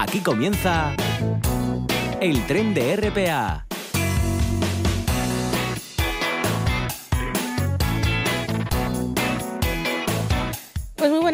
Aquí comienza el tren de RPA.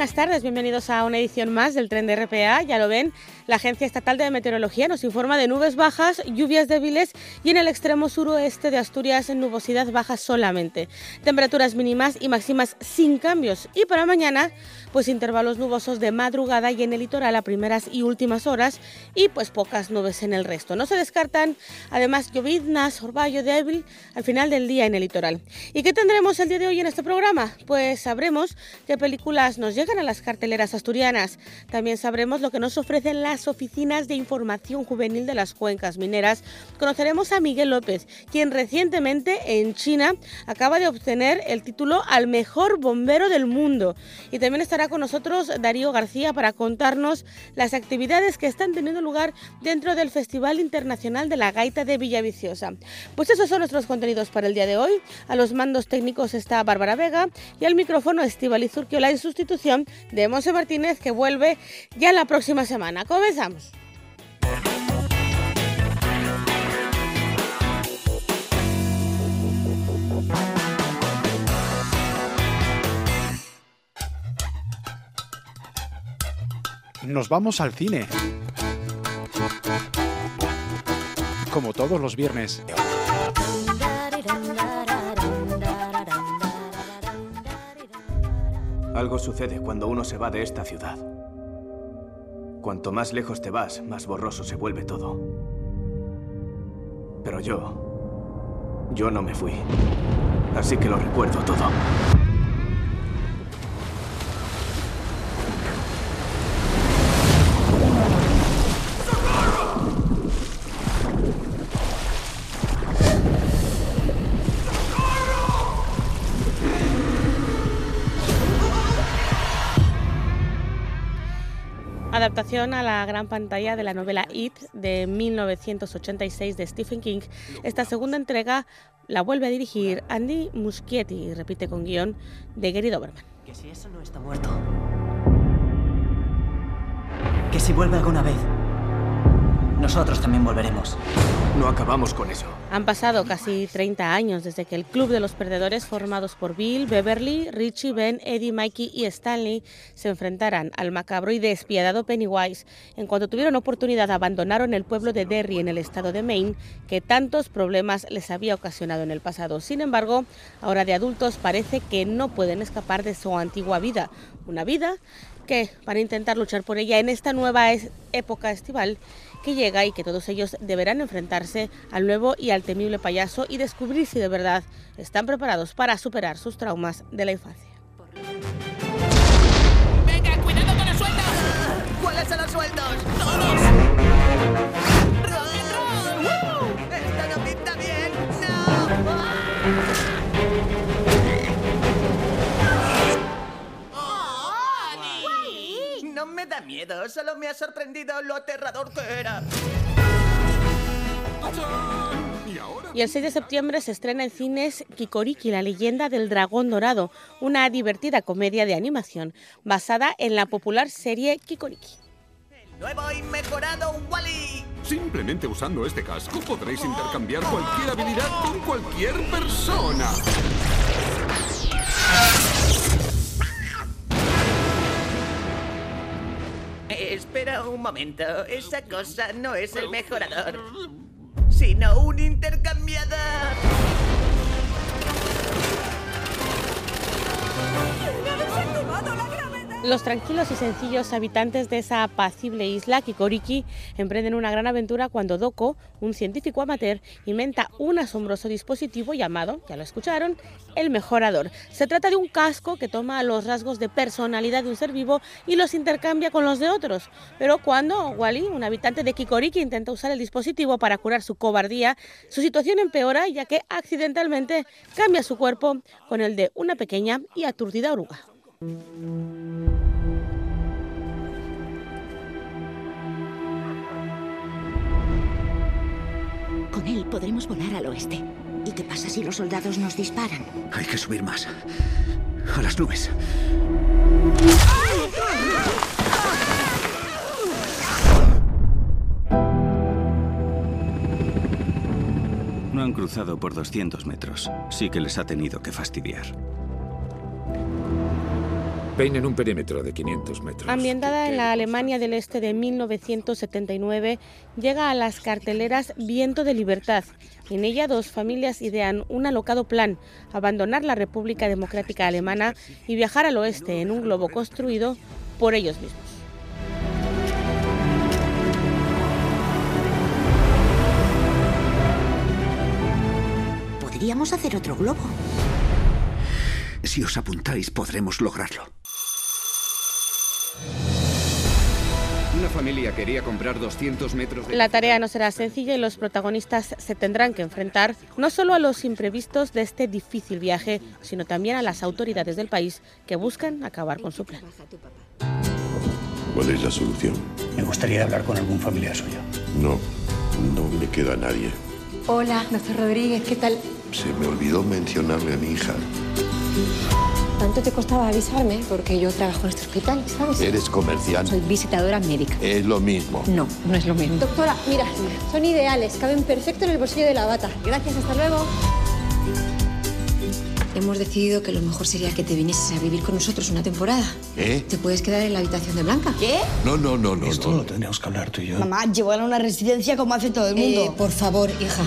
Buenas tardes, bienvenidos a una edición más del tren de RPA. Ya lo ven, la Agencia Estatal de Meteorología nos informa de nubes bajas, lluvias débiles y en el extremo suroeste de Asturias nubosidad baja solamente. Temperaturas mínimas y máximas sin cambios. Y para mañana, pues intervalos nubosos de madrugada y en el litoral a primeras y últimas horas y pues pocas nubes en el resto. No se descartan además lloviznas, orvallo débil al final del día en el litoral. ¿Y qué tendremos el día de hoy en este programa? Pues sabremos qué películas nos llegan a las carteleras asturianas. También sabremos lo que nos ofrecen las oficinas de información juvenil de las cuencas mineras. Conoceremos a Miguel López, quien recientemente en China acaba de obtener el título al mejor bombero del mundo. Y también estará con nosotros Darío García para contarnos las actividades que están teniendo lugar dentro del Festival Internacional de la Gaita de Villaviciosa. Pues esos son nuestros contenidos para el día de hoy. A los mandos técnicos está Bárbara Vega y al micrófono Estivaliz Urquiola en sustitución de Monse Martínez que vuelve ya la próxima semana. Comenzamos. Nos vamos al cine. Como todos los viernes. Algo sucede cuando uno se va de esta ciudad. Cuanto más lejos te vas, más borroso se vuelve todo. Pero yo... Yo no me fui. Así que lo recuerdo todo. A la gran pantalla de la novela It de 1986 de Stephen King. Esta segunda entrega la vuelve a dirigir Andy Muschietti repite con guion de Gary Doberman. Que si eso no está muerto. Que si vuelve alguna vez, nosotros también volveremos. No acabamos con eso. Han pasado casi 30 años desde que el Club de los Perdedores, formados por Bill, Beverly, Richie, Ben, Eddie, Mikey y Stanley, se enfrentaran al macabro y despiadado Pennywise. En cuanto tuvieron oportunidad, abandonaron el pueblo de Derry, en el estado de Maine, que tantos problemas les había ocasionado en el pasado. Sin embargo, ahora de adultos parece que no pueden escapar de su antigua vida. Una vida que, para intentar luchar por ella en esta nueva época estival, que llega y que todos ellos deberán enfrentarse al nuevo y al temible payaso y descubrir si de verdad están preparados para superar sus traumas de la infancia. ¡Venga, cuidado con los sueldos! ¿Cuáles son los sueldos? ¡Todos! Da miedo, solo me ha sorprendido lo aterrador que era. Y el 6 de septiembre se estrena en cines Kikoriki, la leyenda del dragón dorado, una divertida comedia de animación basada en la popular serie Kikoriki. Nuevo y mejorado Wally. Simplemente usando este casco podréis intercambiar cualquier habilidad con cualquier persona. Eh, espera un momento, esa cosa no es el mejorador, sino un intercambiador. Los tranquilos y sencillos habitantes de esa apacible isla, Kikoriki, emprenden una gran aventura cuando Doko, un científico amateur, inventa un asombroso dispositivo llamado, ya lo escucharon, el mejorador. Se trata de un casco que toma los rasgos de personalidad de un ser vivo y los intercambia con los de otros. Pero cuando Wally, un habitante de Kikoriki, intenta usar el dispositivo para curar su cobardía, su situación empeora ya que accidentalmente cambia su cuerpo con el de una pequeña y aturdida oruga. Con él podremos volar al oeste. ¿Y qué pasa si los soldados nos disparan? Hay que subir más. A las nubes. No han cruzado por 200 metros. Sí que les ha tenido que fastidiar. Peinen un perímetro de 500 metros. Ambientada en la Alemania del Este de 1979, llega a las carteleras Viento de Libertad. En ella dos familias idean un alocado plan, abandonar la República Democrática Alemana y viajar al oeste en un globo construido por ellos mismos. Podríamos hacer otro globo. Si os apuntáis, podremos lograrlo. Una familia quería comprar 200 metros de... La tarea no será sencilla y los protagonistas se tendrán que enfrentar no solo a los imprevistos de este difícil viaje, sino también a las autoridades del país que buscan acabar con su plan. ¿Cuál es la solución? Me gustaría hablar con algún familiar suyo. No, no me queda nadie. Hola, doctor Rodríguez, ¿qué tal? Se me olvidó mencionarle a mi hija. ¿Cuánto te costaba avisarme? Porque yo trabajo en este hospital, ¿sabes? ¿Eres comerciante? Soy visitadora médica. Es lo mismo. No, no es lo mismo. Doctora, mira, son ideales, caben perfecto en el bolsillo de la bata. Gracias, hasta luego. Hemos decidido que lo mejor sería que te vinieses a vivir con nosotros una temporada. ¿Eh? Te puedes quedar en la habitación de Blanca. ¿Qué? No, no, no, no. Esto no. lo tendríamos que hablar tú y yo. Mamá, llevar a una residencia como hace todo el mundo. Eh, por favor, hija.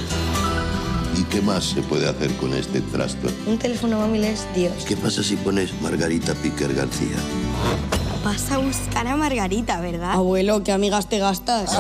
¿Y qué más se puede hacer con este trasto? Un teléfono móvil es Dios. ¿Qué pasa si pones Margarita Piquer García? Vas a buscar a Margarita, ¿verdad? Abuelo, ¿qué amigas te gastas?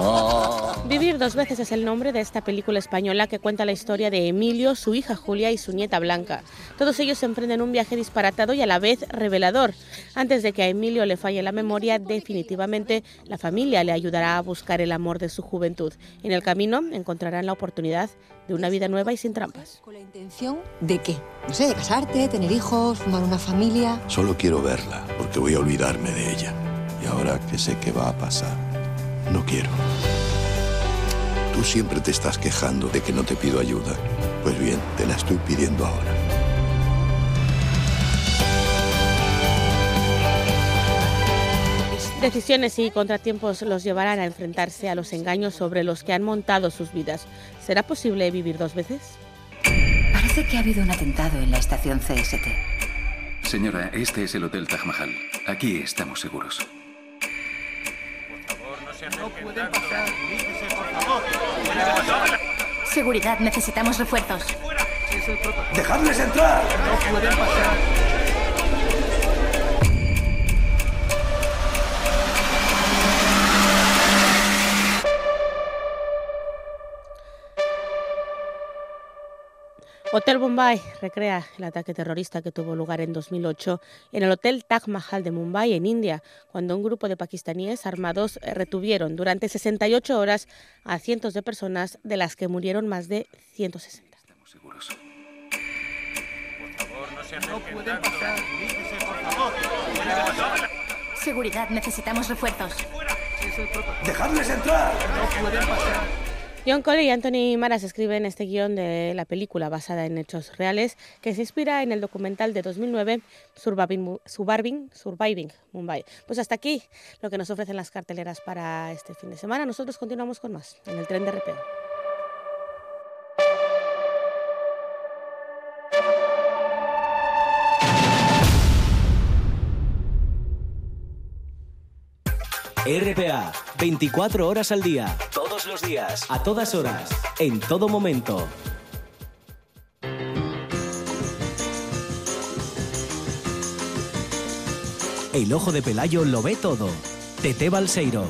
Vivir dos veces es el nombre de esta película española que cuenta la historia de Emilio, su hija Julia y su nieta Blanca. Todos ellos emprenden un viaje disparatado y a la vez revelador. Antes de que a Emilio le falle la memoria, definitivamente la familia le ayudará a buscar el amor de su juventud. En el camino encontrarán la oportunidad de una vida nueva y sin trampas. ¿Con la intención de qué? No sé, de casarte, tener hijos, formar una familia. Solo quiero verla, porque voy a olvidarme de ella. Y ahora que sé qué va a pasar, no quiero. Tú siempre te estás quejando de que no te pido ayuda. Pues bien, te la estoy pidiendo ahora. Decisiones y contratiempos los llevarán a enfrentarse a los engaños sobre los que han montado sus vidas. ¿Será posible vivir dos veces? Parece que ha habido un atentado en la estación CST. Señora, este es el Hotel Taj Mahal. Aquí estamos seguros. No pueden pasar. por favor. Seguridad, necesitamos refuerzos. ¡Dejadles entrar! No pueden pasar. Hotel Bombay recrea el ataque terrorista que tuvo lugar en 2008 en el Hotel Taj Mahal de Mumbai, en India, cuando un grupo de pakistaníes armados retuvieron durante 68 horas a cientos de personas, de las que murieron más de 160. Estamos seguros. No pueden pasar. por favor. Seguridad, necesitamos refuerzos. ¡Dejadles entrar! No pueden pasar. John Cole y Anthony Maras escriben este guion de la película basada en hechos reales que se inspira en el documental de 2009 Surviving, Surviving, Surviving Mumbai. Pues hasta aquí lo que nos ofrecen las carteleras para este fin de semana. Nosotros continuamos con más en el tren de RPA. RPA, 24 horas al día, todos los días, a todas horas, en todo momento. El ojo de Pelayo lo ve todo. Tete Balseiro.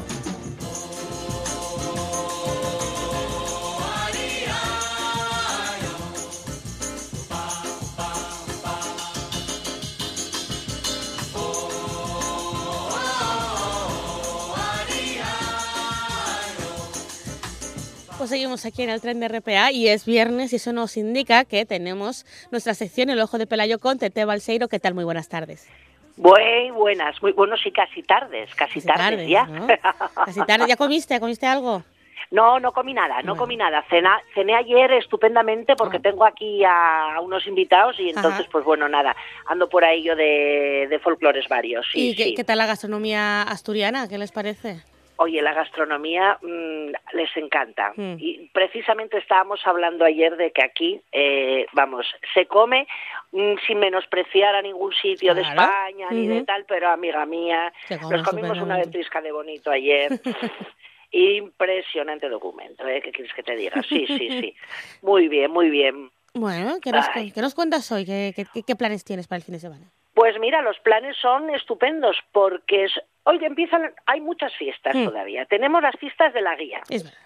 Aquí en el tren de RPA y es viernes y eso nos indica que tenemos nuestra sección El Ojo de Pelayo con Tete Balseiro. ¿Qué tal? Muy buenas tardes. Muy buenas, muy buenos y casi tardes, casi, Casi tardes, tardes, ya. ¿no? Casi tarde. ¿Ya comiste? ¿Comiste algo? No, no comí nada, no comí nada. Cena, cené ayer estupendamente porque tengo aquí a unos invitados y entonces, Ah. Ajá. pues bueno, nada, ando por ahí yo de, de folclores varios. Sí, ¿Y qué, sí. qué tal la gastronomía asturiana? ¿Qué les parece? Oye, la gastronomía mm, les encanta. Mm. Y precisamente estábamos hablando ayer de que aquí, eh, vamos, se come mm, sin menospreciar a ningún sitio de. España ni de tal, pero amiga mía, nos comimos una vetrisca de bonito ayer. Impresionante documento, ¿eh? ¿Qué quieres que te diga? Sí, sí, sí. Muy bien, muy bien. Bueno, ¿qué nos, Ay. ¿qué nos cuentas hoy? ¿Qué, qué, qué- qué planes tienes para el fin de semana? Pues mira, los planes son estupendos porque es- hoy empiezan, hay muchas fiestas Mm. todavía. Tenemos las fiestas de la guía. Es verdad.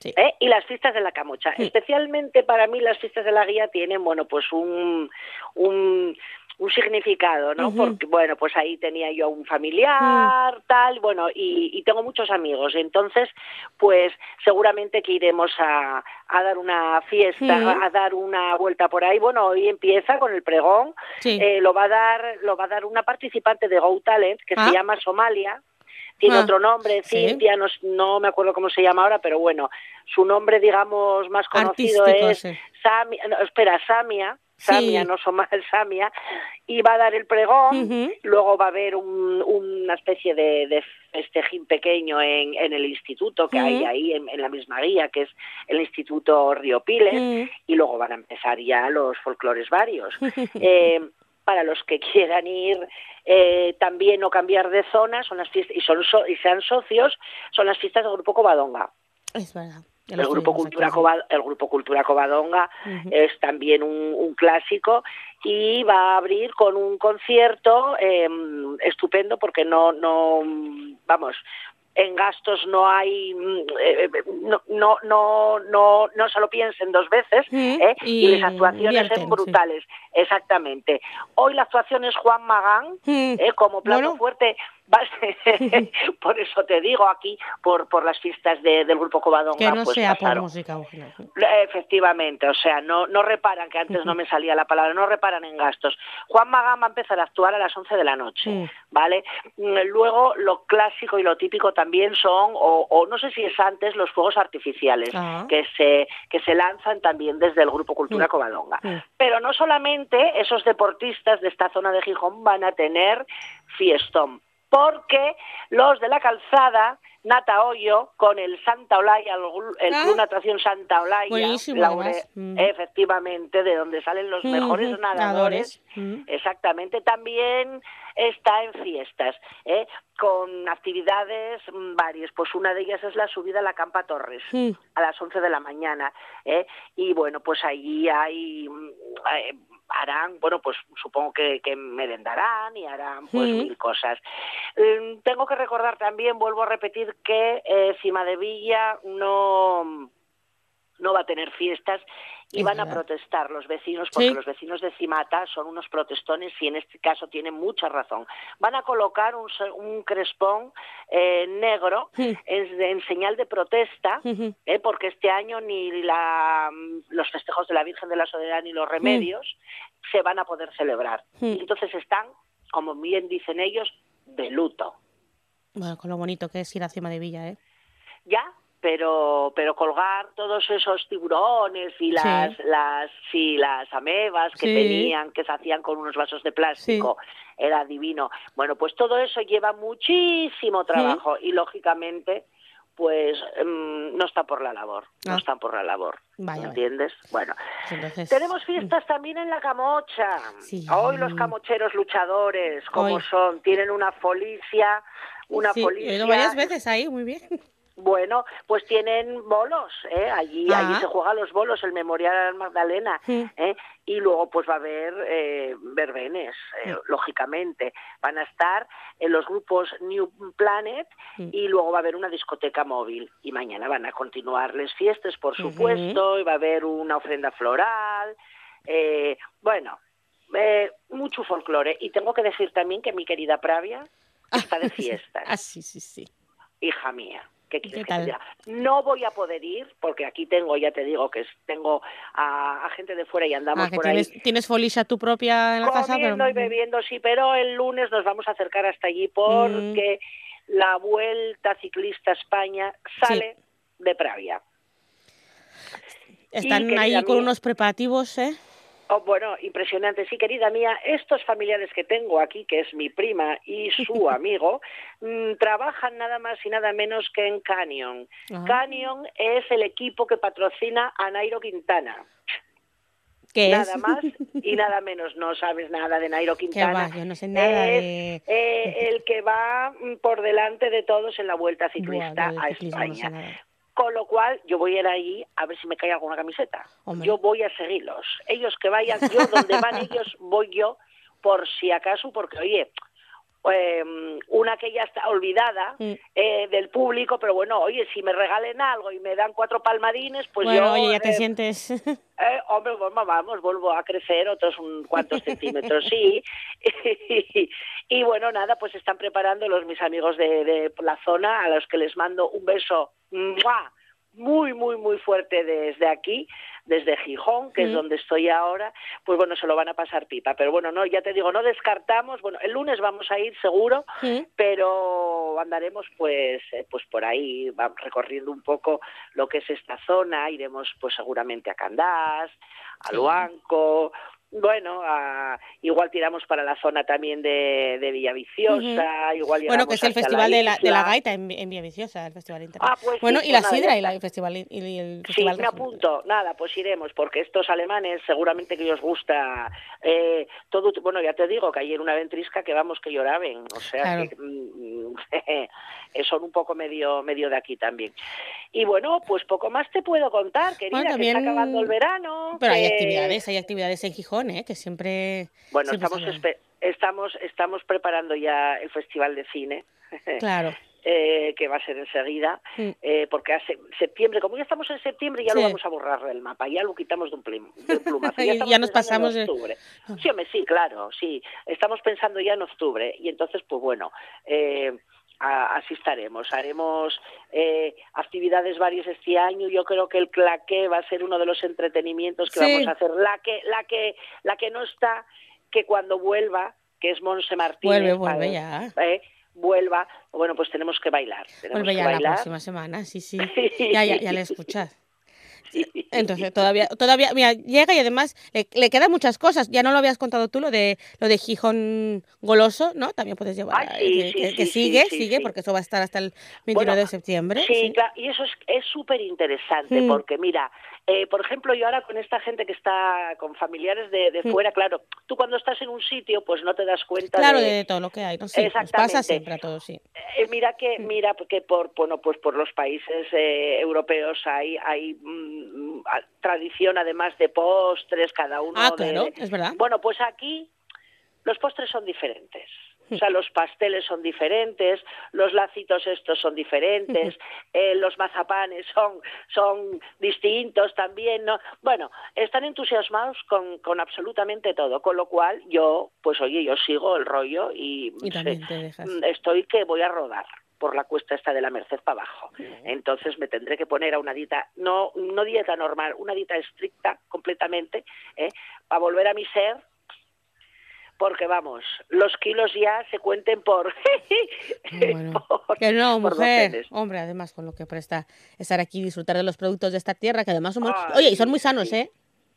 Sí. ¿eh? y las fiestas de la camocha. Sí. Especialmente para mí las fiestas de la guía tienen, bueno, pues un, un, un significado, ¿no? Porque, bueno, pues ahí tenía yo un familiar, tal, bueno, y, y tengo muchos amigos. Entonces, pues seguramente que iremos a, a dar una fiesta, a dar una vuelta por ahí. Bueno, hoy empieza con el pregón. Sí. Eh, lo va a dar, lo va a dar una participante de Go Talent que Ah. se llama Somalia. Tiene Ah, otro nombre, sí. Cintia, no, me acuerdo cómo se llama ahora, pero bueno, su nombre, digamos, más conocido Artístico, es sí. Samia, no, espera, Samia, Samia, Sí. no Somal, Samia, y va a dar el pregón, luego va a haber un- una especie de, de festejín pequeño en, en el instituto que hay ahí, en, en la misma guía, que es el Instituto Río Piles, y luego van a empezar ya los folclores varios. Eh, para los que quieran ir eh, también o cambiar de zona, son las fiestas, y, son so- y sean socios, son las fiestas del Grupo Covadonga. Es verdad. El grupo, Cultura aquí, Cova- el grupo Cultura Covadonga es también un, un clásico y va a abrir con un concierto eh, estupendo porque no, no, vamos, en gastos no hay, mm, eh, no, no, no, no, no se lo piensen dos veces ¿eh? y, y las actuaciones son brutales, exactamente. Hoy la actuación es Juan Magán, Mm. ¿eh? como plato Bueno. fuerte. va- por eso te digo aquí, por, por las fiestas de- del grupo Covadonga. Que no pues sea por música. ojalá. Efectivamente, o sea, no, no reparan, que antes no me salía la palabra, no reparan en gastos. Juan Magán va a empezar a actuar a las 11 de la noche. ¿vale? Mm, Luego, lo clásico y lo típico también son, o, o no sé si es antes, los fuegos artificiales, Ah. que, se, que se lanzan también desde el Grupo Cultura. Covadonga. Pero no solamente esos deportistas de esta zona de Gijón van a tener fiestón, porque los de la calzada, Nata Hoyo, con el Santa Olaya, el, Ah. Club Natación Santa Olaya, Laure-. Mm. efectivamente, de donde salen los mejores Ujú, nadadores, Mm. exactamente, también está en fiestas, ¿eh? con actividades mm, varias. Pues una de ellas es la subida a la Campa Torres Mm. a las 11 de la mañana. ¿eh? Y bueno, pues allí hay, mm, eh, harán, bueno, pues supongo que, que merendarán y harán pues mil cosas. Mm, tengo que recordar también, vuelvo a repetir, que eh, Cima de Villa no no va a tener fiestas y van a protestar los vecinos porque Sí. los vecinos de Cimata son unos protestones y en este caso tienen mucha razón. Van a colocar un, un crespón eh, negro en, en señal de protesta. ¿eh? porque este año ni la, los festejos de la Virgen de la Soledad ni los remedios se van a poder celebrar. Entonces están, como bien dicen ellos, de luto. Bueno, con lo bonito que es ir a Cima de Villa, ¿eh? Ya, pero pero colgar todos esos tiburones y las Sí. las sí, las amebas que Sí. tenían que se hacían con unos vasos de plástico era divino. Bueno, pues todo eso lleva muchísimo trabajo y lógicamente pues mm, no está por la labor, no Ah. están por la labor. Vaya. ¿Entiendes? Bueno, Pues Entonces, tenemos fiestas también en la camocha. Sí. Hoy los camocheros luchadores, como Hoy. son, tienen una folicia, una sí, he ido varias veces ahí, muy bien. Bueno, pues tienen bolos, ¿eh? Allí, Ah. allí se juegan los bolos, el Memorial Magdalena. ¿eh? Y luego pues va a haber eh, verbenes, eh, lógicamente. Van a estar en los grupos New Planet y luego va a haber una discoteca móvil. Y mañana van a continuar las fiestas, por supuesto, y va a haber una ofrenda floral. eh, bueno, eh, mucho folclore. Y tengo que decir también que mi querida Pravia está de fiesta Ah, sí, sí, sí. hija mía. ¿Qué quieres ¿Qué que te tal? diga? No voy a poder ir porque aquí tengo, ya te digo, que tengo a, a gente de fuera y andamos Ah, por tienes, ahí tienes folisha tu propia en la casa, pero... comiendo y bebiendo, sí, pero el lunes nos vamos a acercar hasta allí porque la Vuelta Ciclista a España sale de Pravia. Están ahí con unos preparativos, ¿eh? Oh, bueno, impresionante. Sí, querida mía, estos familiares que tengo aquí, que es mi prima y su amigo, mm, trabajan nada más y nada menos que en Canyon. Ajá. Canyon es el equipo que patrocina a Nairo Quintana. ¿Qué nada es? más y nada menos. No sabes nada de Nairo ¿Qué Quintana. va? Yo no sé nada es de... eh, el que va mm, por delante de todos en la Vuelta Ciclista a ciclismo no sé España. Con lo cual, yo voy a ir ahí a ver si me cae alguna camiseta. Hombre. Yo voy a seguirlos. Ellos que vayan, yo donde van ellos, voy yo, por si acaso, porque, oye, eh, una que ya está olvidada Mm. eh, del público, pero bueno, oye, si me regalen algo y me dan cuatro palmadines, pues bueno, yo... oye, ya te eh, sientes... eh, hombre, vamos, vamos, vuelvo a crecer otros un cuantos centímetros, sí. Y, y bueno, nada, pues están preparando los mis amigos de, de la zona, a los que les mando un beso ¡mua! muy, muy, muy fuerte desde aquí, desde Gijón, que es Mm. donde estoy ahora, pues bueno, se lo van a pasar pipa. Pero bueno, no, ya te digo, no descartamos, bueno, el lunes vamos a ir seguro, pero andaremos pues eh, pues por ahí recorriendo un poco lo que es esta zona iremos pues seguramente a Candás a Sí. Bueno a- igual tiramos para la zona también de, de Villaviciosa igual Bueno, que es el festival de la, de la gaita en, en Villaviciosa, el festival internacional. Ah, pues sí, bueno, y la sidra y la, el festival y el Sí, festival me regional. apunto. Nada, pues iremos, porque estos alemanes seguramente que os gusta eh, todo. Bueno, ya te digo que ayer una ventrisca que vamos que lloraban, o sea Claro. que mm, son un poco medio medio de aquí también. Y bueno, pues poco más te puedo contar, querida, Bueno, que está también- acabando el verano. Pero hay actividades, hay actividades en Gijón, ¿eh? Que siempre... Bueno, siempre estamos estamos estamos preparando ya el festival de cine. Claro. eh, que va a ser enseguida, Mm. eh, porque hace septiembre, como ya estamos en septiembre, ya Sí. lo vamos a borrar del mapa, ya lo quitamos de un, plim- de un plumazo. Ya nos pensando en pasamos de- octubre. Sí, hombre, sí, claro, sí. Estamos pensando ya en octubre y entonces, pues bueno, eh, a- así estaremos. Haremos eh, actividades varias este año. Yo creo que el claqué va a ser uno de los entretenimientos que Sí. vamos a hacer. La que, la que, la que no está, que cuando vuelva, que es Monse Martínez. Vuelve, vuelve ya. eh, vuelva, bueno, pues tenemos que bailar. Tenemos Vuelve que ya la próxima semana, sí, sí. Ya, ya, ya le escuchas. Entonces, todavía, todavía, mira, llega y además le, le quedan muchas cosas. Ya no lo habías contado tú, lo de lo de Gijón goloso, ¿no? También puedes llevar. Ay, sí, que, sí, que- sí, que sí, sigue, sigue, porque eso va a estar hasta el 29 Bueno, de septiembre. Sí, claro, y eso es es súper interesante Mm. porque mira, eh, por ejemplo, yo ahora con esta gente que está con familiares de, de Mm. fuera, claro, tú cuando estás en un sitio pues no te das cuenta Claro, de, de todo lo que hay, ¿no? Sí, nos pasa Exactamente. siempre a todos, sí. Eh, mira que Mm. mira que por bueno pues por los países eh, europeos hay hay tradición además de postres cada uno Ah, de- claro, de- es verdad. bueno pues aquí los postres son diferentes Mm. o sea, los pasteles son diferentes, los lacitos estos son diferentes, eh, los mazapanes son, son distintos también, ¿no? Bueno, están entusiasmados con, con absolutamente todo, con lo cual yo, pues oye, yo sigo el rollo y, sé, mm, estoy que voy a rodar por la cuesta esta de la Merced para abajo. Entonces me tendré que poner a una dieta, no, no dieta normal, una dieta estricta completamente, ¿eh? para volver a mi ser, porque vamos, los kilos ya se cuenten por... Bueno, por- que no, mujer. Hombre, además con lo que presta estar aquí y disfrutar de los productos de esta tierra, que además son muy... Ay, Oye, y son muy sanos, sí. ¿eh?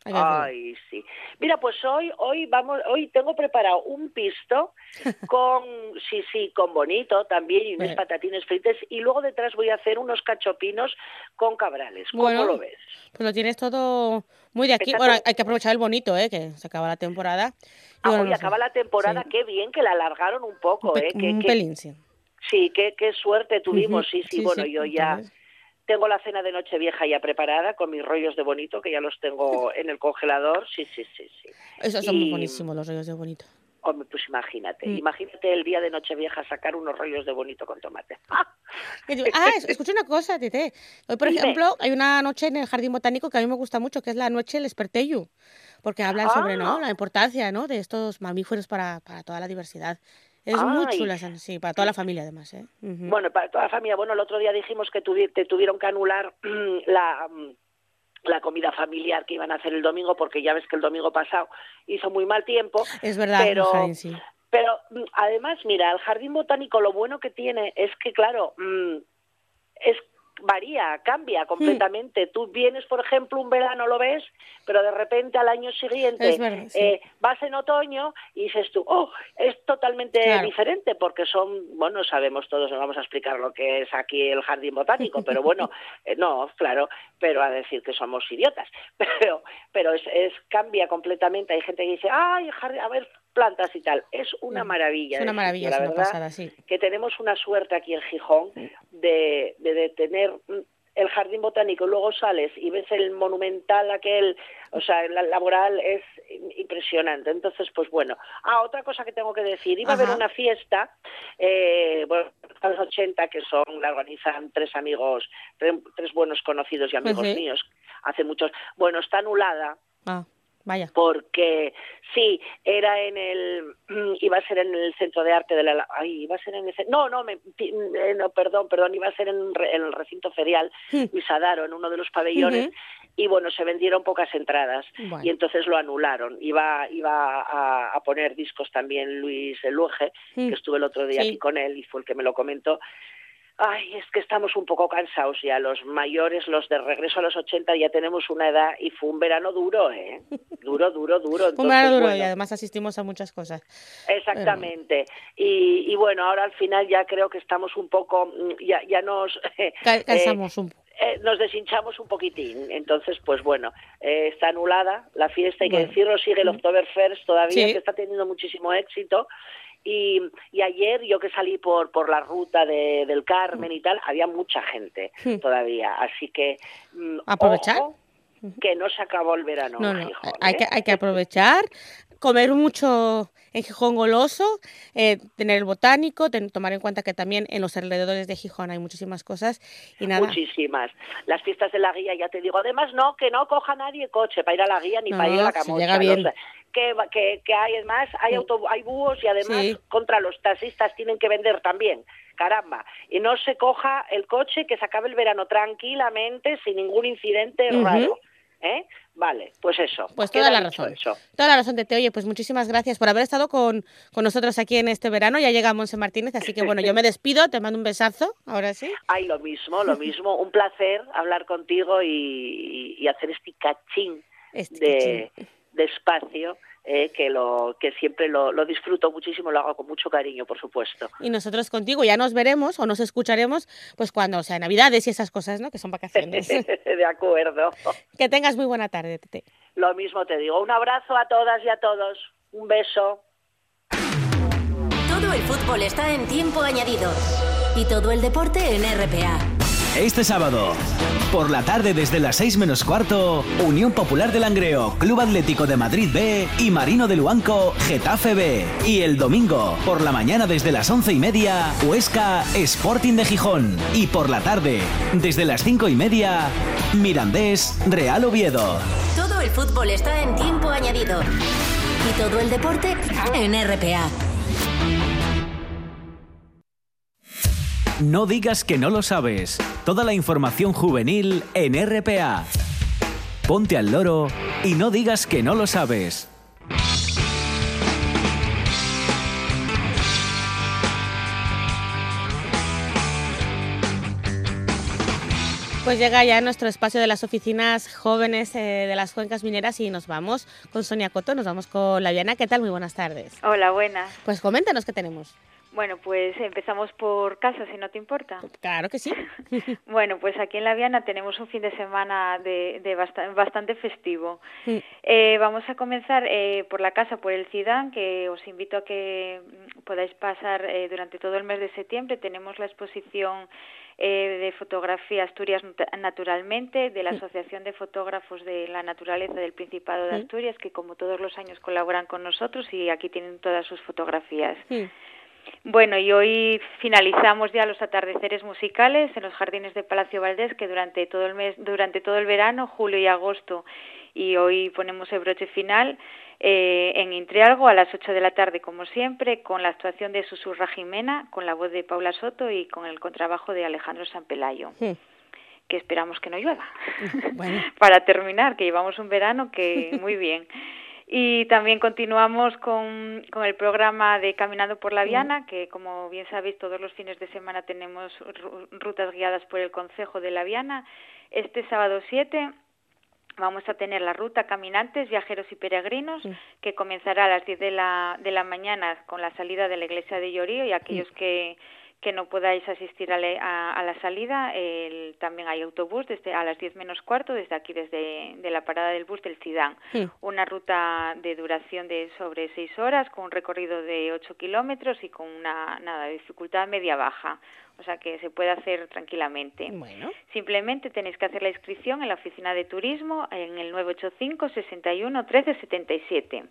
Ay, sí. Mira, pues hoy, hoy vamos, hoy tengo preparado un pisto con, sí, sí, con bonito también y unas Bueno. patatines fritas y luego detrás voy a hacer unos cachopinos con cabrales. ¿Cómo Bueno, lo ves? Pues lo tienes todo muy de aquí. Está Bueno, todo- hay que aprovechar el bonito, ¿eh? Que se acaba la temporada. Y Ah, bueno, hoy no sé, acaba la temporada, sí. qué bien que la alargaron un poco, Un, ¿eh? Un pelín, sí. Sí, qué, qué suerte tuvimos, sí, sí, sí, bueno, sí, yo ya. Tengo la cena de Nochevieja ya preparada con mis rollos de bonito, que ya los tengo en el congelador, sí, sí, sí, sí. Esos son muy buenísimos los rollos de bonito. Hombre, pues imagínate, Mm. imagínate el día de Nochevieja sacar unos rollos de bonito con tomate. Ah, es- escucha una cosa, Tete. Hoy, por ejemplo, hay una noche en el Jardín Botánico que a mí me gusta mucho, que es la noche del Esperteyu, porque hablan sobre ¿no? Ah. la importancia ¿no? de estos mamíferos para, para toda la diversidad. Es muy chula, sí, para toda la familia además. ¿eh? Bueno, para toda la familia. Bueno, el otro día dijimos que tuvi- te tuvieron que anular la, mm, la comida familiar que iban a hacer el domingo, porque ya ves que el domingo pasado hizo muy mal tiempo. es verdad, pero, Jaén, sí. pero mm, además, mira, el jardín botánico lo bueno que tiene es que, claro, mm, es varía, cambia completamente. Tú vienes, por ejemplo, un verano lo ves, pero de repente al año siguiente Es verdad, sí. eh, vas en otoño y dices tú, oh, es totalmente Claro. diferente porque son, bueno, sabemos todos, no vamos a explicar lo que es aquí el jardín botánico, pero bueno, eh, no, claro, pero a decir que somos idiotas, pero, pero es, es cambia completamente. Hay gente que dice, ay, jardín, a ver plantas y tal. Es una maravilla. Es una maravilla, es la verdad pasada, sí. que tenemos una suerte aquí en Gijón de, de, de tener mm, el jardín botánico, luego sales y ves el monumental aquel, o sea, el laboral es impresionante. Entonces, pues bueno. Ah, otra cosa que tengo que decir, iba a haber una fiesta, eh, bueno, a los 80, que son, la organizan tres amigos, tres, tres buenos conocidos y amigos míos, hace muchos. Bueno, está anulada Ah, vaya. porque sí era en el iba a ser en el centro de arte de la ay iba a ser en el no no me eh, no perdón perdón iba a ser en, en el recinto ferial Luis Adaro en uno de los pabellones y bueno se vendieron pocas entradas Bueno. y entonces lo anularon iba iba a, a poner discos también Luis Eluege Mm. que estuve el otro día Sí. aquí con él y fue el que me lo comentó Ay, es que estamos un poco cansados ya, los mayores, los de regreso a los 80 ya tenemos una edad y fue un verano duro, ¿eh? Duro, duro, duro. Un verano Entonces, duro bueno, y además asistimos a muchas cosas. Exactamente. Y, y bueno, ahora al final ya creo que estamos un poco, mm, ya, ya nos... Eh, Cansamos un poco. eh, nos deshinchamos un poquitín. Entonces, pues bueno, eh, está anulada la fiesta, hay que Bueno. decirlo, sigue el Oktoberfest todavía, Sí. que está teniendo muchísimo éxito. Y, y ayer yo que salí por, por la ruta de, del Carmen y tal, había mucha gente Hmm. todavía. Así que mm, Aprovechar. ojo, que no se acabó el verano. No, Gijón, hay ¿eh? que, hay que aprovechar, comer mucho en Gijón goloso, eh, tener el botánico, ten- tomar en cuenta que también en los alrededores de Gijón hay muchísimas cosas y nada. Muchísimas. Las fiestas de la guía, ya te digo. Además, no, que no coja nadie coche para ir a la guía ni No, para ir a la se camocha. llega bien. Que, que, que hay, además, hay, autobu- hay búhos y además Sí. contra los taxistas tienen que vender también. Caramba. Y no se coja el coche, que se acabe el verano tranquilamente, sin ningún incidente raro. ¿Eh? Vale, pues eso. Pues toda la razón. eso. Toda la razón de te oye, pues muchísimas gracias por haber estado con, con nosotros aquí en este verano. Ya llega Monse Martínez, así que bueno, yo me despido, te mando un besazo, ahora sí. Ay, lo mismo, lo mismo. Un placer hablar contigo y, y hacer este cachín Este de, de espacio eh, que lo que siempre lo, lo disfruto muchísimo, lo hago con mucho cariño, por supuesto. Y nosotros contigo ya nos veremos o nos escucharemos pues cuando, o sea, Navidades y esas cosas, ¿no? Que son vacaciones. de acuerdo. que tengas muy buena tarde, Tete. Lo mismo te digo. Un abrazo a todas y a todos. Un beso. Todo el fútbol está en tiempo añadido. Y todo el deporte en RPA. Este sábado, por la tarde desde las 6 menos cuarto, Unión Popular de Langreo, Club Atlético de Madrid B y Marino de Luanco, Getafe B. Y el domingo, por la mañana desde las 11 y media, Huesca, Sporting de Gijón. Y por la tarde, desde las 5 y media, Mirandés, Real Oviedo. Todo el fútbol está en tiempo añadido. Y todo el deporte en RPA. No digas que no lo sabes. Toda la información juvenil en RPA. Ponte al loro y no digas que no lo sabes. Pues llega ya nuestro espacio de las oficinas jóvenes eh, de las cuencas mineras y nos vamos con Sonia Coto, nos vamos con la Viana. ¿Qué tal? Muy buenas tardes. Hola, buenas. Pues coméntanos qué tenemos. Bueno, pues empezamos por casa, si no te importa. Claro que sí. Bueno, pues aquí en La Viana tenemos un fin de semana de, de basta- bastante festivo. Eh, vamos a comenzar eh, por la casa, por el Cidán, que os invito a que mm, podáis pasar eh, durante todo el mes de septiembre. Tenemos la exposición eh, de fotografía Asturias Nat- Naturalmente de la. Asociación de Fotógrafos de la Naturaleza del Principado de. Asturias, que como todos los años colaboran con nosotros y aquí tienen todas sus fotografías. Bueno, y hoy finalizamos ya los atardeceres musicales en los jardines de Palacio Valdés, que durante todo el mes, durante todo el verano, julio y agosto, y hoy ponemos el broche final eh, en Intrialgo a las 8 de la tarde, como siempre, con la actuación de Susurra Jimena, con la voz de Paula Soto y con el contrabajo de Alejandro Sanpelayo, que esperamos que no llueva. Bueno. Para terminar, que llevamos un verano que muy bien. Y también continuamos con, con, el programa de Caminando por la Viana, que como bien sabéis todos los fines de semana tenemos rutas guiadas por el Consejo de la Viana. Este sábado 7 vamos a tener la ruta Caminantes, Viajeros y Peregrinos, que comenzará a las 10 de la, de la mañana con la salida de la iglesia de Llorío y aquellos que que no podáis asistir a, la salida, también hay autobús desde a las 10 menos cuarto, desde aquí, desde de la parada del bus del Cidán. Una ruta de duración de sobre 6 horas, con un recorrido de 8 kilómetros y con una nada, dificultad media-baja. O sea que se puede hacer tranquilamente. Simplemente tenéis que hacer la inscripción en la oficina de turismo en el 985 61 13 77.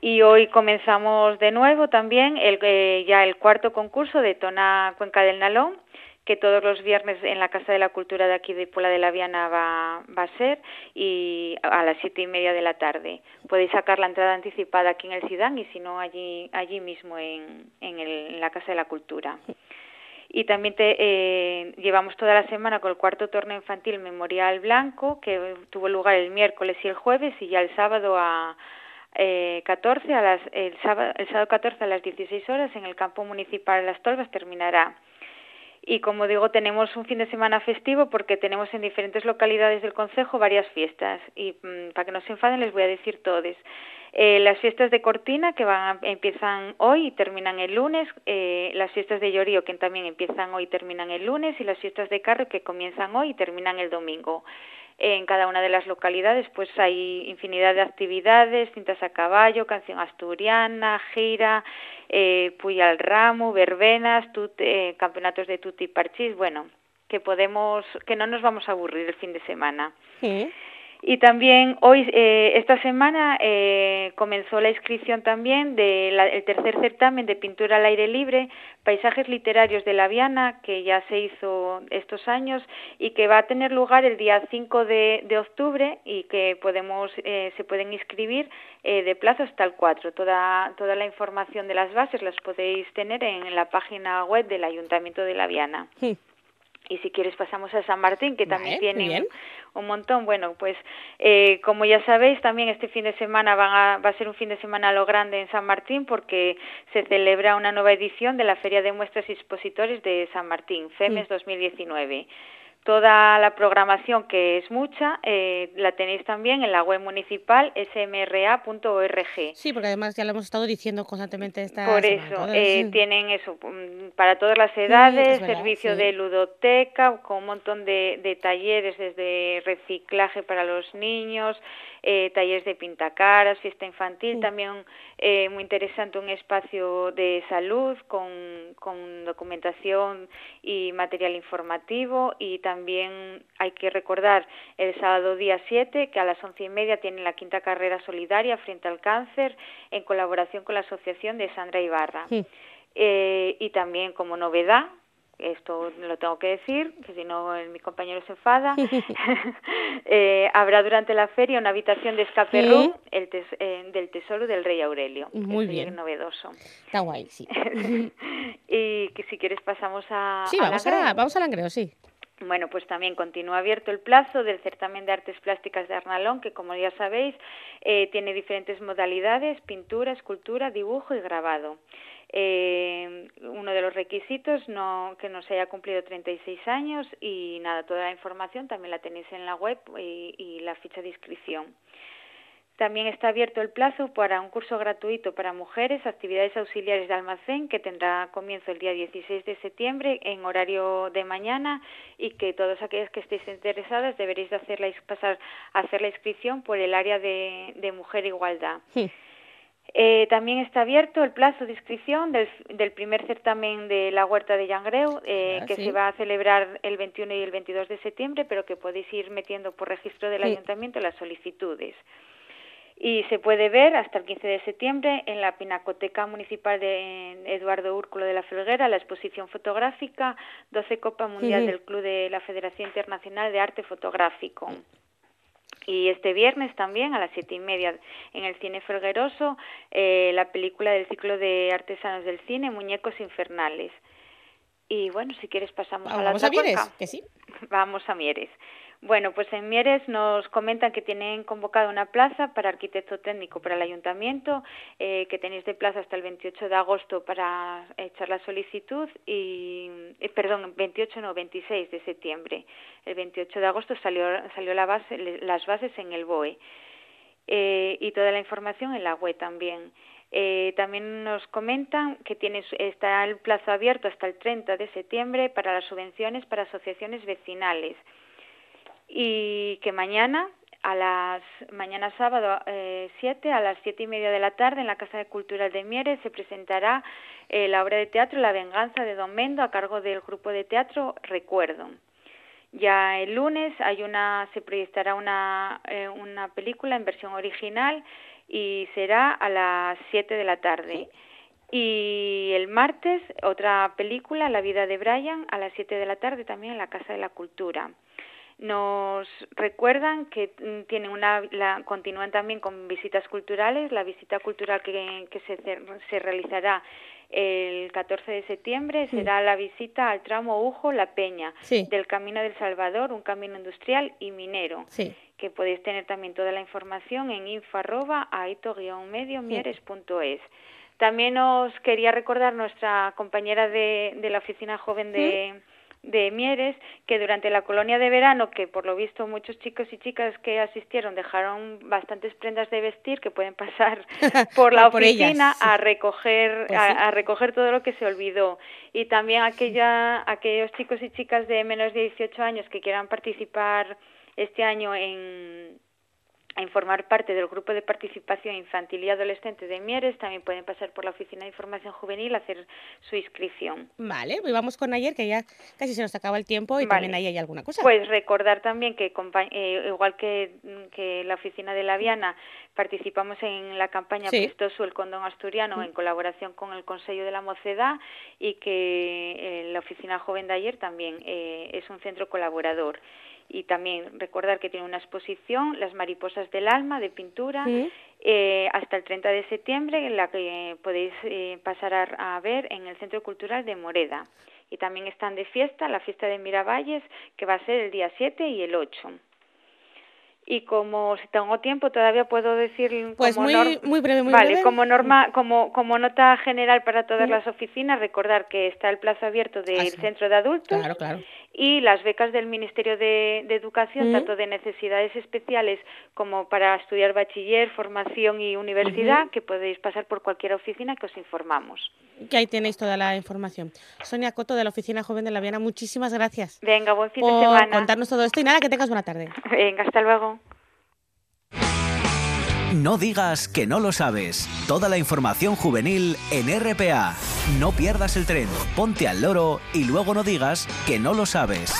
Y hoy comenzamos de nuevo también el, eh, ya el cuarto concurso de Tona Cuenca del Nalón, que todos los viernes en la Casa de la Cultura de aquí de Puebla de la Viana va, va a ser y a las siete y media de la tarde. Podéis sacar la entrada anticipada aquí en el Sidán y si no allí, allí mismo en, en, el, en la Casa de la Cultura y también te, eh, llevamos toda la semana con el cuarto torneo infantil Memorial Blanco que tuvo lugar el miércoles y el jueves y ya el sábado a, eh, 14 a las, el, sábado, el sábado 14 a las 16 horas en el campo municipal de Las Tolvas terminará. Y como digo, tenemos un fin de semana festivo porque tenemos en diferentes localidades del Consejo varias fiestas. Y mm, para que no se enfaden les voy a decir todos. Eh, las fiestas de Cortina que van empiezan hoy y terminan el lunes, eh, las fiestas de Llorío que también empiezan hoy y terminan el lunes y las fiestas de Carro que comienzan hoy y terminan el domingo en cada una de las localidades pues hay infinidad de actividades, cintas a caballo, canción asturiana, gira, eh, puya al ramo, verbenas, eh, campeonatos de tutti parchís, bueno, que podemos, que no nos vamos a aburrir el fin de semana. Y también hoy, eh, esta semana, eh, comenzó la inscripción también del tercer certamen de pintura al aire libre, Paisajes Literarios de la Viana, que ya se hizo estos años y que va a tener lugar el día 5 de, de octubre y que podemos, eh, se pueden inscribir eh, de plazo hasta el 4. Toda, toda la información de las bases las podéis tener en la página web del Ayuntamiento de la Viana y si quieres pasamos a San Martín, que también tiene un, montón. Bueno, pues eh, como ya sabéis, también este fin de semana va a ser un fin de semana a lo grande en San Martín porque se celebra una nueva edición de la Feria de Muestras y Expositores de San Martín, FEMES 2019. Toda la programación, que es mucha, eh, la tenéis también en la web municipal smra.org. Sí, porque además ya lo hemos estado diciendo constantemente esta Por eso, eh, tienen eso mm, para todas las edades, servicio de ludoteca, con un montón de, de talleres desde reciclaje para los niños, eh, talleres de pintacaras, fiesta infantil, también eh, muy interesante un espacio de salud con, con documentación y material informativo y también hay que recordar el sábado día 7 que a las once y media tienen la quinta carrera solidaria frente al cáncer en colaboración con la asociación de Sandra Ibarra. Eh, y también como novedad esto lo tengo que decir, que si no mi compañero se enfada, eh, habrá durante la feria una habitación de escape room el eh, del tesoro del rey Aurelio. Muy bien. novedoso. Está guay, sí. y que si quieres pasamos a... Sí, vamos, a, vamos al Langreo, sí. Bueno, pues también continúa abierto el plazo del certamen de artes plásticas de Arnalón, que como ya sabéis, eh, tiene diferentes modalidades, pintura, escultura, dibujo y grabado. Eh, uno de los requisitos no que no se haya cumplido 36 años y nada toda la información también la tenéis en la web y, y la ficha de inscripción también está abierto el plazo para un curso gratuito para mujeres, actividades auxiliares de almacén, que tendrá comienzo el día 16 de septiembre en horario de mañana y que todas aquellas que estéis interesadas deberéis de hacer pasar a hacer la inscripción por el área de, de Mujer Igualdad. Eh, también está abierto el plazo de inscripción del, del primer certamen de la Huerta de Yangreu, eh, ah, que se va a celebrar el 21 y el 22 de septiembre, pero que podéis ir metiendo por registro del ayuntamiento las solicitudes. Y se puede ver hasta el 15 de septiembre en la Pinacoteca Municipal de Eduardo Úrculo de la Felguera la exposición fotográfica 12 Copa Mundial del Club de la Federación Internacional de Arte Fotográfico. Y este viernes también a las siete y media en el Cine Felgueroso eh, la película del ciclo de artesanos del cine Muñecos Infernales. Y bueno, si quieres pasamos a la Vamos a Mieres, que sí. Vamos a Mieres. Bueno, pues en Mieres nos comentan que tienen convocada una plaza para arquitecto técnico para el ayuntamiento, eh, que tenéis de plaza hasta el 28 de agosto para echar la solicitud y, eh, perdón, 28 no, 26 de septiembre. El 28 de agosto salió, salió la base, las bases en el BOE eh, y toda la información en la web también. Eh, también nos comentan que tiene, está el plazo abierto hasta el 30 de septiembre para las subvenciones para asociaciones vecinales y que mañana a las mañana sábado eh, 7 a las siete y media de la tarde en la Casa de Cultural de Mieres se presentará eh, la obra de teatro La venganza de Don Mendo a cargo del grupo de teatro Recuerdo. Ya el lunes hay una se proyectará una, eh, una película en versión original y será a las 7 de la tarde. Y el martes otra película, La vida de Brian, a las 7 de la tarde también en la Casa de la Cultura. Nos recuerdan que mm, tienen una, la, continúan también con visitas culturales. La visita cultural que, que se, se realizará el 14 de septiembre será la visita al tramo Ujo La Peña del Camino del Salvador, un camino industrial y minero. Que podéis tener también toda la información en info-aito-medio-mieres.es. También os quería recordar nuestra compañera de, de la Oficina Joven de de Mieres que durante la colonia de verano, que por lo visto muchos chicos y chicas que asistieron dejaron bastantes prendas de vestir que pueden pasar por la oficina a recoger pues a, recoger todo lo que se olvidó. Y también aquella aquellos chicos y chicas de menos de 18 años que quieran participar este año en a informar parte del grupo de participación infantil y adolescente de Mieres, también pueden pasar por la Oficina de Información Juvenil a hacer su inscripción. Vale, pues vamos con ayer, que ya casi se nos acaba el tiempo y también ahí hay alguna cosa. Pues recordar también que, eh, igual que, que la Oficina de la Viana, participamos en la campaña sí. el Condón Asturiano mm. en colaboración con el Consejo de la Mocedad y que eh, la Oficina Joven de ayer también eh, es un centro colaborador y también recordar que tiene una exposición, Las Mariposas del Alma, de pintura, eh, hasta el 30 de septiembre, en la que podéis eh, pasar a, a, ver en el Centro Cultural de Moreda. Y también están de fiesta la fiesta de Miravalles, que va a ser el día 7 y el 8 y como si tengo tiempo todavía puedo decir pues como muy, muy breve muy vale breve. como norma como como nota general para todas las oficinas recordar que está el plazo abierto del Ah, centro de adultos Claro, claro. Y las becas del Ministerio de, de Educación tanto de necesidades especiales como para estudiar bachiller formación y universidad que podéis pasar por cualquier oficina que os informamos. Que ahí tenéis toda la información. Sonia Coto de la Oficina Joven de la Viana, muchísimas gracias venga buen fin de semana. contarnos todo esto y nada, que tengas buena tarde. venga hasta luego No digas que no lo sabes. Toda la información juvenil en RPA. No pierdas el tren, ponte al loro y luego no digas que no lo sabes.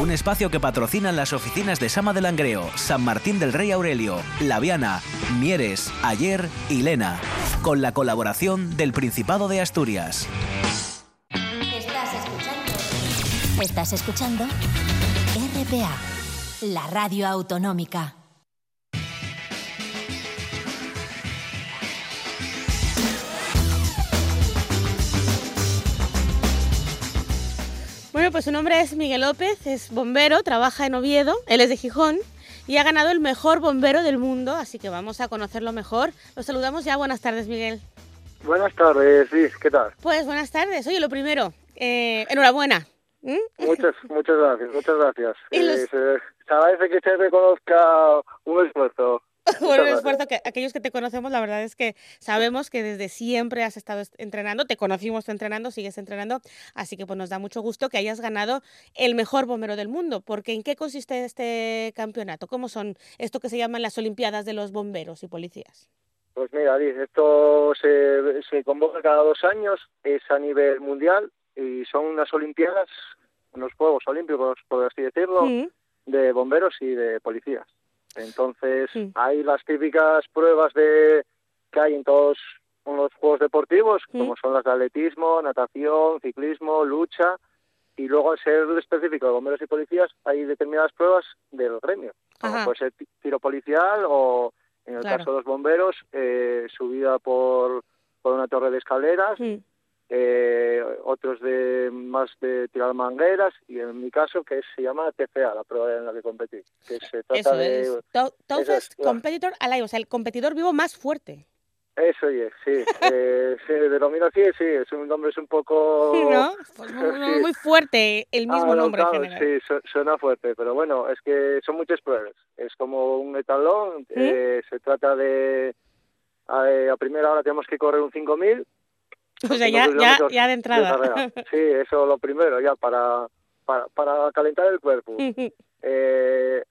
Un espacio que patrocinan las oficinas de Sama de Langreo, San Martín del Rey Aurelio, Laviana, Mieres, Ayer y Lena. Con la colaboración del Principado de Asturias. Estás escuchando. Estás escuchando RPA, la radio autonómica. Bueno, pues su nombre es Miguel López, es bombero, trabaja en Oviedo, él es de Gijón y ha ganado el mejor bombero del mundo, así que vamos a conocerlo mejor. Lo saludamos ya, buenas tardes Miguel. Buenas tardes, Liz, ¿qué tal? Pues buenas tardes, oye, lo primero, eh, enhorabuena. ¿Mm? Muchas, muchas gracias, muchas gracias. Y los- Eh, se, se agradece que se reconozca un esfuerzo. Bueno, el esfuerzo que aquellos que te conocemos, la verdad es que sabemos que desde siempre has estado est- entrenando, te conocimos entrenando, sigues entrenando, así que pues nos da mucho gusto que hayas ganado el mejor bombero del mundo, porque ¿en qué consiste este campeonato? ¿Cómo son esto que se llaman las Olimpiadas de los bomberos y policías? Pues mira, esto se, se convoca cada dos años, es a nivel mundial y son unas Olimpiadas, unos Juegos Olímpicos, por así decirlo, Mm. de bomberos y de policías. Entonces, hay las típicas pruebas de que hay en todos los juegos deportivos, como son las de atletismo, natación, ciclismo, lucha, y luego al ser específico de bomberos y policías, hay determinadas pruebas del gremio, como Ajá. puede ser ti- tiro policial o, en el Claro. caso de los bomberos, eh, subida por, por una torre de escaleras. Eh, otros de más de tirar mangueras y en mi caso que se llama TFA, la prueba en la que competí. Que se trata Eso de, es, Toughest Competitor Alive, o sea, el competidor vivo más fuerte. Eso es, sí. eh, se denomina así, sí, es un nombre es un poco... ¿No? Pues muy, sí. muy, fuerte, el mismo ah, nombre claro, en general. Sí, suena fuerte, pero bueno, es que son muchas pruebas. Es como un etalón, eh, se trata de... A, a, primera hora tenemos que correr un 5000. O sea, ya, ya, ya de entrada. De sí, eso lo primero, ya para, para, para calentar el cuerpo. eh,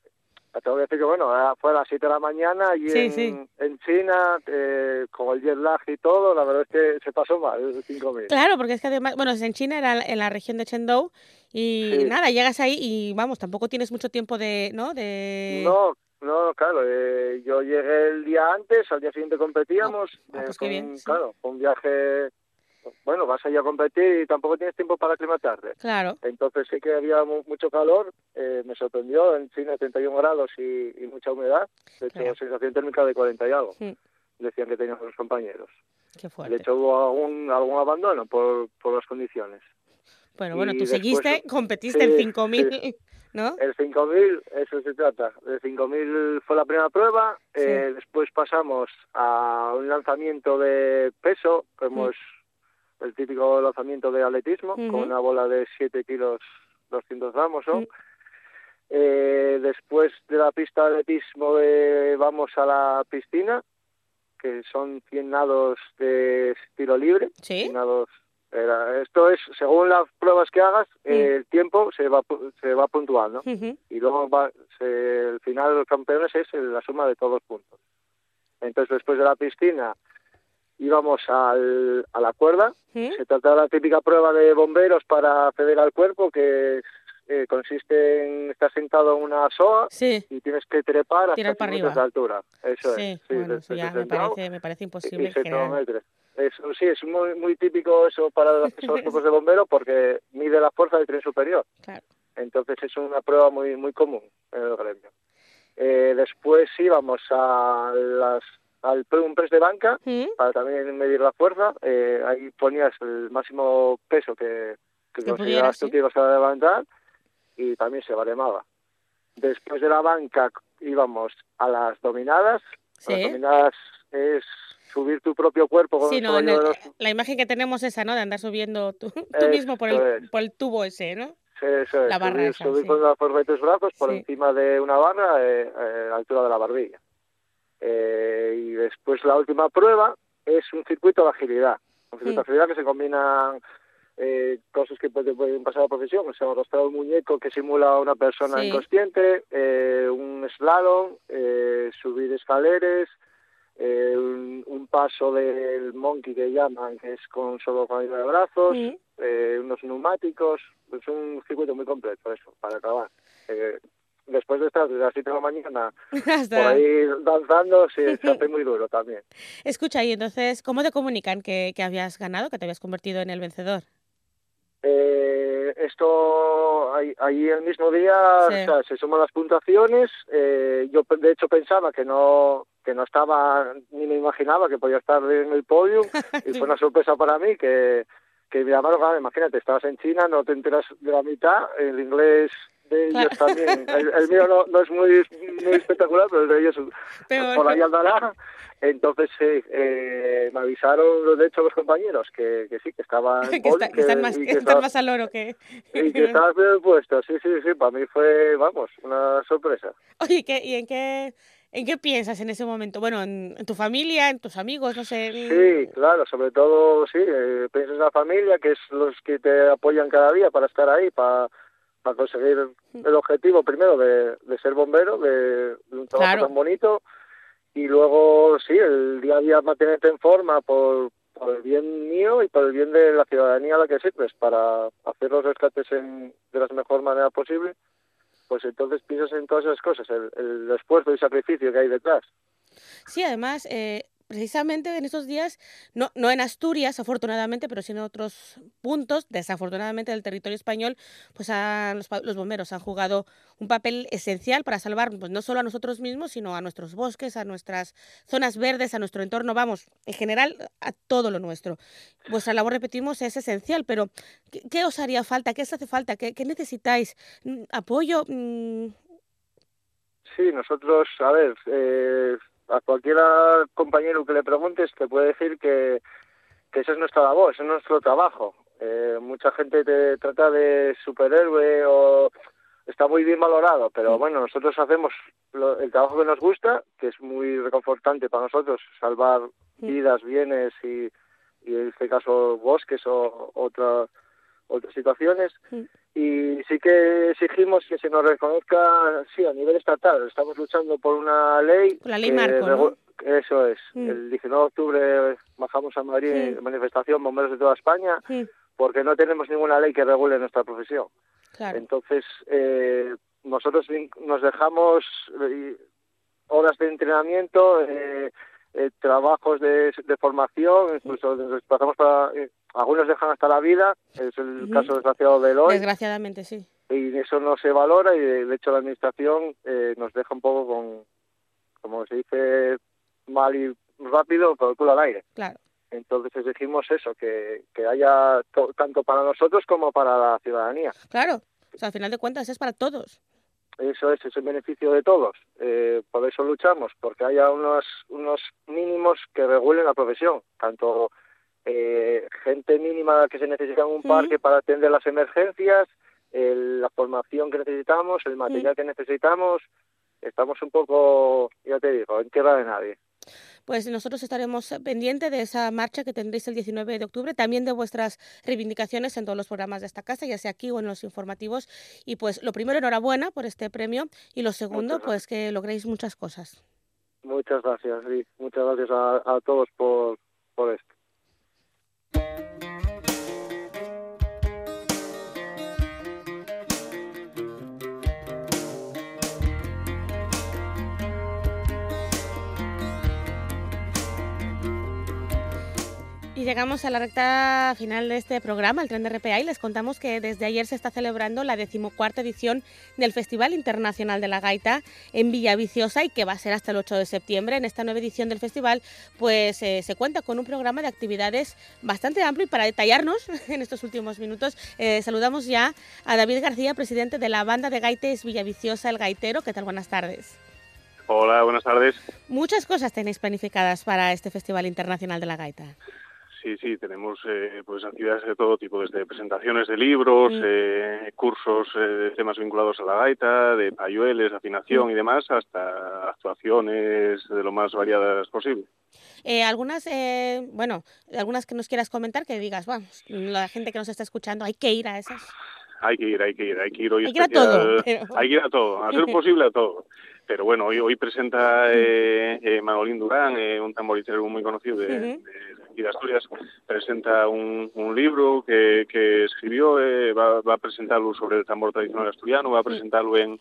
te voy a decir que bueno, fue a las 7 de la mañana y sí, en, sí. en China, eh, con el jet lag y todo, la verdad es que se pasó mal, el 5000. Claro, porque es que además, bueno, en China era en la región de Chengdu y Sí. nada, llegas ahí y vamos, tampoco tienes mucho tiempo de, ¿no? De... No, no, claro, eh, yo llegué el día antes, al día siguiente competíamos, Ah, eh, pues fue bien, claro, fue un viaje, bueno, vas allá a competir y tampoco tienes tiempo para aclimatarte. Claro. Entonces sí que había mu- mucho calor, eh, me sorprendió, en China 31 grados y, y mucha humedad, de hecho Claro. sensación térmica de 40 y algo, Mm, decían que tenían los compañeros. Qué De fuerte. hecho hubo algún, algún abandono por, por las condiciones. Bueno, bueno, y tú después- seguiste, competiste sí, en 5000, sí. ¿no? El 5000, eso se trata. El 5000 fue la primera prueba. eh, después pasamos a un lanzamiento de peso, es el típico lanzamiento de atletismo, con una bola de 7 kilos 200 gramos. Mm. Eh, después de la pista de atletismo eh, vamos a la piscina, que son 100 nados de estilo libre. Sí. 100 nados era- esto es, según las pruebas que hagas, eh, el tiempo se va se va puntuando y luego va, se- el final de los campeones es la suma de todos los puntos. Entonces, después de la piscina íbamos al, a la cuerda. Se trata de la típica prueba de bomberos para acceder al cuerpo, que eh, consiste en estar sentado en una soga Sí. y tienes que trepar hasta Tirar para 100 metros arriba. de altura. Eso Sí, es. Sí, bueno, desde- eso ya me parece, me parece imposible. Eso sí, es muy, muy típico eso para los cuerpos de bomberos porque mide la fuerza del tren superior. Claro. Entonces es una prueba muy muy común en el gremio. Eh, después íbamos a las, al un press de banca ¿Mm? para también medir la fuerza. Eh, ahí ponías el máximo peso que, que Que considerabas tú que ibas a levantar y también se baremaba. Después de la banca íbamos a las dominadas. Sí. Las dominadas es subir tu propio cuerpo con Sí, el no, de los la imagen que tenemos esa, ¿no? De andar subiendo tú, tú mismo por el, es. por el tubo ese, ¿no? Sí, eso es, La barra subir, esa, subir sí. con la fuerza de tus brazos por encima de una barra eh, eh, a la altura de la barbilla. Eh, y después la última prueba es un circuito de agilidad. Un circuito de Sí. agilidad que se combinan eh, cosas que puede- pueden pasar a la profesión, o sea, arrastrar un muñeco que simula a una persona Sí. inconsciente, eh, un slalom, eh, subir escaleras, eh, un, un paso del monkey que llaman, que es con solo con de brazos, Mm. eh, unos neumáticos, es un circuito muy completo eso, para acabar. Después de estar desde las 7 de la mañana Hasta- por ahí danzando, sí, se hace muy duro también. Escucha, y entonces, ¿cómo te comunican que, que habías ganado, que te habías convertido en el vencedor? Eh, esto ahí, ahí el mismo día Sí. o sea, se suman las puntuaciones. eh, yo de hecho pensaba que no que no estaba ni me imaginaba que podía estar en el podio y fue una sorpresa para mí que que me llamaron, imagínate, estabas en China, no te enteras de la mitad, el inglés de ellos Claro. también, el, el mío no, no es muy, muy espectacular, pero el de ellos Peor. por ahí andará. Entonces sí, eh, me avisaron de hecho los compañeros que, que sí, que estaban que, está- que están más, que están más al oro que... y que estabas bien puesto, sí, sí, sí, para mí fue, vamos, una sorpresa. Oye, ¿y qué- ¿y en qué, en qué piensas en ese momento? Bueno, en, en tu familia, en tus amigos, no sé. Sí, claro, sobre todo, sí, eh, piensas en la familia, que es los que te apoyan cada día para estar ahí, para, para conseguir el objetivo primero de, de ser bombero, de, de un trabajo Claro. tan bonito, y luego, sí, el día a día mantenerte en forma por, por el bien mío y por el bien de la ciudadanía a la que sirves, para hacer los rescates en, de la mejor manera posible, pues entonces piensas en todas esas cosas, el, el esfuerzo y sacrificio que hay detrás. Sí, además, eh, precisamente en esos días, no, no en Asturias, afortunadamente, pero sí en otros puntos, desafortunadamente, del territorio español, pues los, bomberos han jugado un papel esencial para salvar pues, no solo a nosotros mismos, sino a nuestros bosques, a nuestras zonas verdes, a nuestro entorno, vamos, en general, a todo lo nuestro. Vuestra labor, repetimos, es esencial, pero ¿qué, os haría falta? ¿Qué os hace falta? ¿Qué, necesitáis? Mm, ¿Apoyo? Mm. Sí, nosotros, a ver, eh, a cualquier compañero que le preguntes te puede decir que, que esa es nuestra labor, ese es nuestro trabajo. Eh, mucha gente te trata de superhéroe o está muy bien valorado, pero bueno, nosotros hacemos el trabajo que nos gusta, que es muy reconfortante para nosotros, salvar vidas, bienes y, y en este caso bosques o otras otras situaciones y sí que exigimos que se nos reconozca, sí, a nivel estatal. Estamos luchando por una ley. la ley Marco, Eso es. Mm. El 19 de octubre bajamos a Madrid en manifestación, bomberos de toda España, porque no tenemos ninguna ley que regule nuestra profesión. Entonces, eh, nosotros nos dejamos eh, horas de entrenamiento, eh, eh, trabajos de, de, formación, incluso nos desplazamos para algunos dejan hasta la vida, es el caso desgraciado de hoy. Desgraciadamente, sí. Y eso no se valora y de hecho la administración eh, nos deja un poco con, como se dice mal y rápido, con el culo al aire. Claro. Entonces exigimos eso, que, que haya tanto para nosotros como para la ciudadanía. Claro, o sea, al final de cuentas es para todos. Eso es, es el beneficio de todos. Eh, por eso luchamos, porque haya unos, unos mínimos que regulen la profesión, tanto eh, gente mínima que se necesita en un parque para atender las emergencias, la formación que necesitamos, el material que necesitamos. Estamos un poco, ya te digo, en tierra de nadie. Pues nosotros estaremos pendientes de esa marcha que tendréis el 19 de octubre, también de vuestras reivindicaciones en todos los programas de esta casa, ya sea aquí o en los informativos. Y pues lo primero, enhorabuena por este premio y lo segundo, pues que logréis muchas cosas. Muchas gracias, sí. Muchas gracias a, a todos por, por esto. Llegamos a la recta final de este programa, el tren de RPA, y les contamos que desde ayer se está celebrando la decimocuarta edición del Festival Internacional de la Gaita en Villaviciosa y que va a ser hasta el 8 de septiembre. En esta nueva edición del festival, pues eh, se cuenta con un programa de actividades bastante amplio y para detallarnos en estos últimos minutos, eh, saludamos ya a David García, presidente de la banda de gaites Villaviciosa El Gaitero. ¿Qué tal? Buenas tardes. Hola, buenas tardes. Muchas cosas tenéis planificadas para este Festival Internacional de la Gaita sí, sí, tenemos eh, pues actividades de todo tipo, desde presentaciones de libros, eh, cursos eh, de temas vinculados a la gaita, de payueles, afinación y demás, hasta actuaciones de lo más variadas posible. algunas, bueno, algunas que nos quieras comentar, que digas, vamos, la gente que nos está escuchando, hay que ir a esas. Hay que ir, hay que ir, hay que ir hoy. Hay que ir a todo. Hay que ir a todo, a ser posible a todo. Pero bueno, hoy, hoy presenta eh, Manolín Durán, un tamboritero muy conocido de y de Asturias presenta un, un libro que, que escribió, eh, va, va, a presentarlo sobre el tambor tradicional asturiano, va a presentarlo en,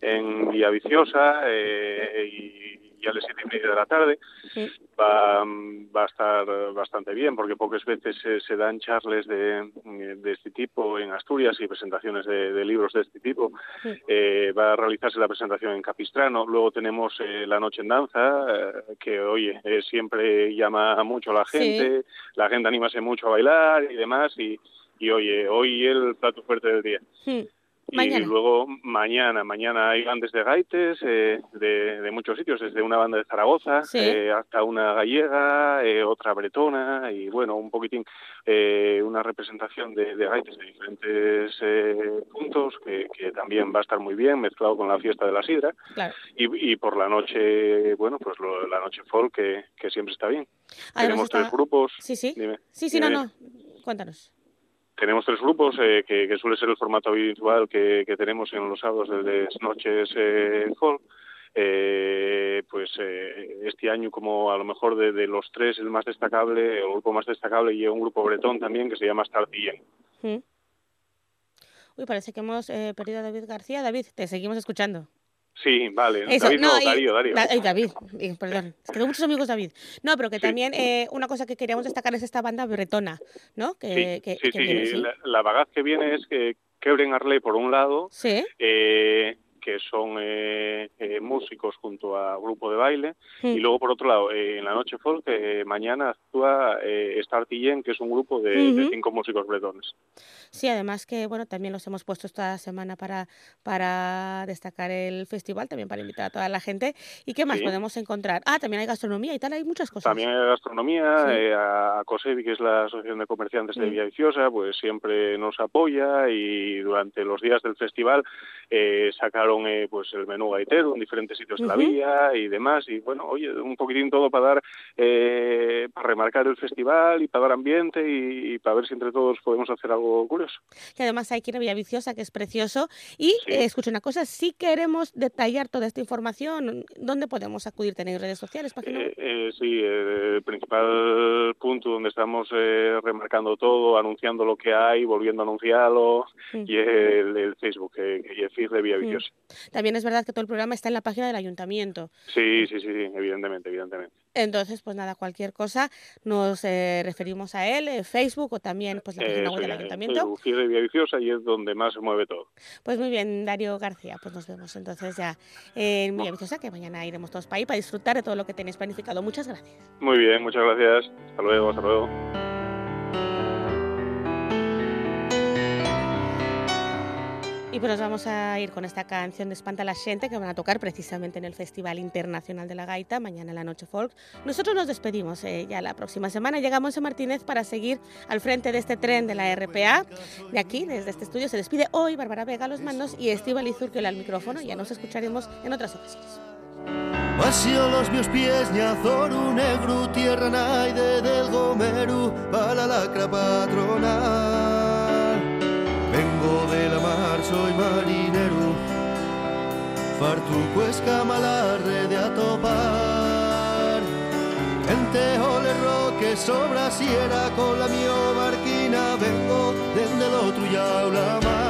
en Villaviciosa eh, y a las siete y media de la tarde. Va, va, a estar bastante bien porque pocas veces se, dan charles de, de, este tipo en Asturias y presentaciones de, libros de este tipo. Eh, va a realizarse la presentación en Capistrano. Luego tenemos eh, la noche en danza, eh, que oye, siempre llama mucho a la gente. La gente anímase mucho a bailar y demás. Y, y oye, hoy el plato fuerte del día. Y luego mañana, mañana hay bandas de gaites eh, de, muchos sitios, desde una banda de Zaragoza eh, hasta una gallega, eh, otra bretona y bueno, un poquitín una representación de, gaites de diferentes puntos que, también va a estar muy bien mezclado con la fiesta de la sidra y, por la noche, bueno, pues la noche folk que, siempre está bien. Tenemos tres grupos. Sí, sí. sí, sí, no, no. Cuéntanos tenemos tres grupos, eh, que, suele ser el formato habitual que, tenemos en los sábados de las noches eh. Eh, pues eh, este año como a lo mejor de, los tres el más destacable, el grupo más destacable y un grupo bretón también que se llama Startien. Uy, parece que hemos perdido a David García. David, te seguimos escuchando. Sí, vale. Eso, David, no, Darío, Darío. Da- ay, David, eh, perdón. Es que tengo muchos amigos David. No, pero que también eh, una cosa que queríamos destacar es esta banda bretona, ¿no? Que, sí, que- sí, que sí, viene, sí. La, la bagaz que viene es que Kebren Arley por un lado, Sí. eh, que son eh, músicos junto a grupo de baile, Mm. y luego por otro lado, eh, en la noche folk, eh, mañana actúa eh, Star Tillen, que es un grupo de, de Ujú. cinco músicos bretones. Sí, además que bueno, también los hemos puesto esta semana para, para destacar el festival, también para invitar a toda la gente. ¿Y qué más Sí. podemos encontrar? Ah, también hay gastronomía y tal, hay muchas cosas. También hay gastronomía, Sí. eh, a, a COSEBI, que es la Asociación de Comerciantes de Mm. Villaviciosa, pues siempre nos apoya y durante los días del festival eh, sacaron eh, pues el menú gaitero en diferentes sitios de la villa y demás. Y bueno, oye, un poquitín todo para dar, eh, para remarcar el festival y para dar ambiente y, y para ver si entre todos podemos hacer algo curioso. Que además hay que ir a Villaviciosa, que es precioso. Y eh, escucha una cosa, si queremos detallar toda esta información, ¿dónde podemos acudir? ¿Tenéis redes sociales, página? Eh, eh, sí, eh, el principal punto donde estamos eh, remarcando todo, anunciando lo que hay, volviendo a anunciarlo, Mm. y el, el Facebook, eh, que es de Villaviciosa. También es verdad que todo el programa está en la página del ayuntamiento. Sí, sí, sí, sí, evidentemente, evidentemente. Entonces, pues nada, cualquier cosa nos eh, referimos a él, eh, Facebook o también pues la página web del sí, ayuntamiento. Facebook, FIR de Villaviciosa y es donde más se mueve todo. Pues muy bien, Darío García, pues nos vemos entonces ya en Villaviciosa, que mañana iremos todos para ahí para disfrutar de todo lo que tenéis planificado. Muchas gracias. Muy bien, muchas gracias. Hasta luego, hasta luego. Y pues nos vamos a ir con esta canción de Espanta la Gente que van a tocar precisamente en el Festival Internacional de la Gaita, mañana en la Noche Folk. Nosotros nos despedimos eh, ya la próxima semana. Llega Monse Martínez para seguir al frente de este tren de la RPA. De aquí, desde este estudio, se despide hoy Bárbara Vega a los mandos y Estíbal Izurquiola al micrófono. Ya nos escucharemos en otras ocasiones. Los meus pies, ñazoru negru, tierra naide del gomeru, para la lacra patronal. De la mar, soy marinero, fartuco escamalarre de atopar. Entre ole roque sobra sierra con la mio barquina, vengo desde el otro ya la mar.